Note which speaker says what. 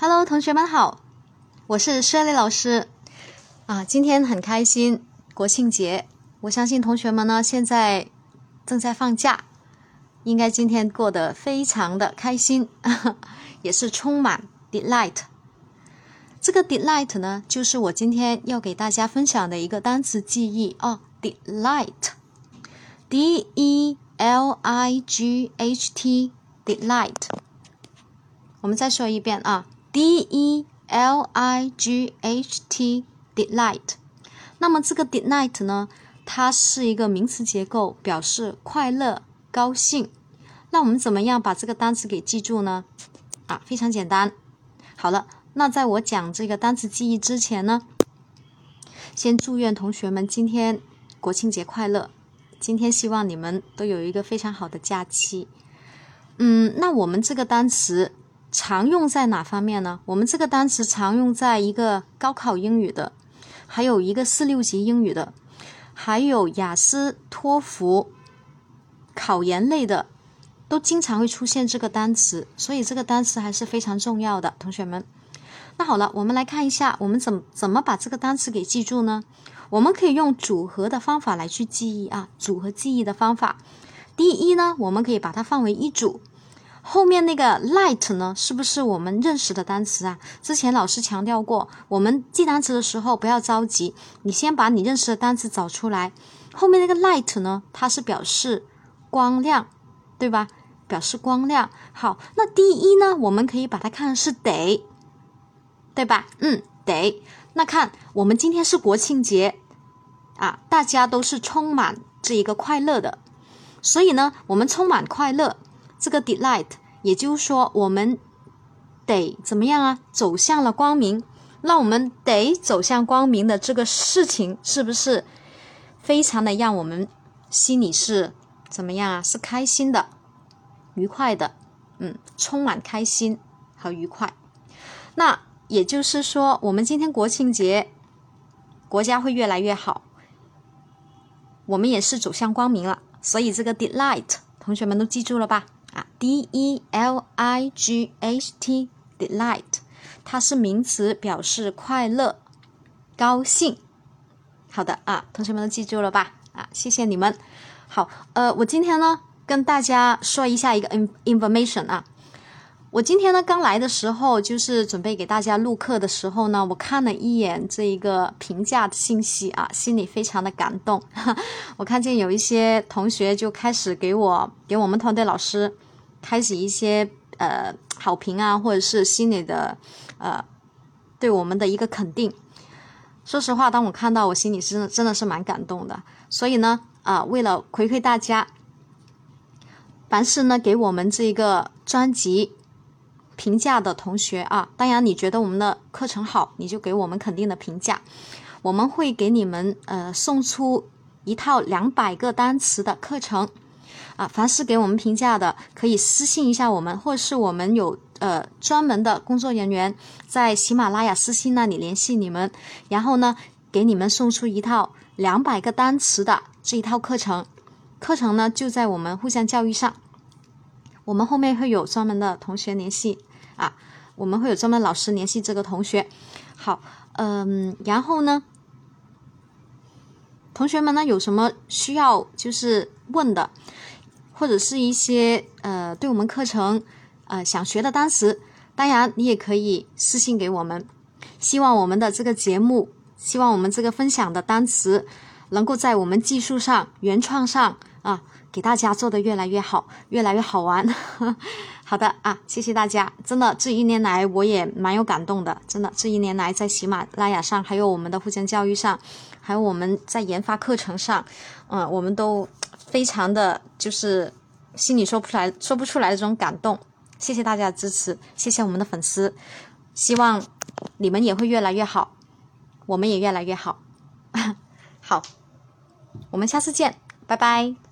Speaker 1: Hello，同学们好，我是施爱丽老师啊。今天很开心，国庆节，我相信同学们呢现在正在放假，应该今天过得非常的开心，也是充满 delight。这个 delight 呢，就是我今天要给大家分享的一个单词记忆哦，delight，d e l i g h t，delight。我们再说一遍啊，d e l i g h t，delight。那么这个 delight 呢，它是一个名词结构，表示快乐、高兴。那我们怎么样把这个单词给记住呢？啊，非常简单。好了，那在我讲这个单词记忆之前呢，先祝愿同学们今天国庆节快乐。今天希望你们都有一个非常好的假期。嗯，那我们这个单词。常用在哪方面呢？我们这个单词常用在一个高考英语的，还有一个四六级英语的，还有雅思、托福考研类的，都经常会出现这个单词，所以这个单词还是非常重要的，同学们。那好了，我们来看一下，我们怎怎么把这个单词给记住呢？我们可以用组合的方法来去记忆啊，组合记忆的方法。第一呢，我们可以把它放为一组。后面那个 light 呢，是不是我们认识的单词啊？之前老师强调过，我们记单词的时候不要着急，你先把你认识的单词找出来。后面那个 light 呢，它是表示光亮，对吧？表示光亮。好，那第一呢，我们可以把它看是得，对吧？嗯，得。那看我们今天是国庆节啊，大家都是充满这一个快乐的，所以呢，我们充满快乐。这个 delight，也就是说，我们得怎么样啊？走向了光明，那我们得走向光明的这个事情，是不是非常的让我们心里是怎么样啊？是开心的、愉快的，嗯，充满开心和愉快。那也就是说，我们今天国庆节，国家会越来越好，我们也是走向光明了。所以这个 delight，同学们都记住了吧？D E L I G H T，delight，它是名词，表示快乐、高兴。好的啊，同学们都记住了吧？啊，谢谢你们。好，呃，我今天呢跟大家说一下一个 information 啊。我今天呢刚来的时候，就是准备给大家录课的时候呢，我看了一眼这一个评价的信息啊，心里非常的感动。我看见有一些同学就开始给我给我们团队老师。开始一些呃好评啊，或者是心里的呃对我们的一个肯定。说实话，当我看到，我心里是真的是蛮感动的。所以呢，啊，为了回馈大家，凡是呢给我们这个专辑评价的同学啊，当然你觉得我们的课程好，你就给我们肯定的评价，我们会给你们呃送出一套两百个单词的课程。啊，凡是给我们评价的，可以私信一下我们，或者是我们有呃专门的工作人员在喜马拉雅私信那里联系你们，然后呢，给你们送出一套两百个单词的这一套课程，课程呢就在我们互相教育上，我们后面会有专门的同学联系啊，我们会有专门老师联系这个同学。好，嗯，然后呢，同学们呢有什么需要就是问的？或者是一些呃，对我们课程呃想学的单词，当然你也可以私信给我们。希望我们的这个节目，希望我们这个分享的单词，能够在我们技术上、原创上啊，给大家做的越来越好，越来越好玩。好的啊，谢谢大家。真的这一年来我也蛮有感动的，真的这一年来在喜马拉雅上，还有我们的互相教育上，还有我们在研发课程上，嗯，我们都。非常的就是心里说不出来说不出来的这种感动，谢谢大家的支持，谢谢我们的粉丝，希望你们也会越来越好，我们也越来越好，好，我们下次见，拜拜。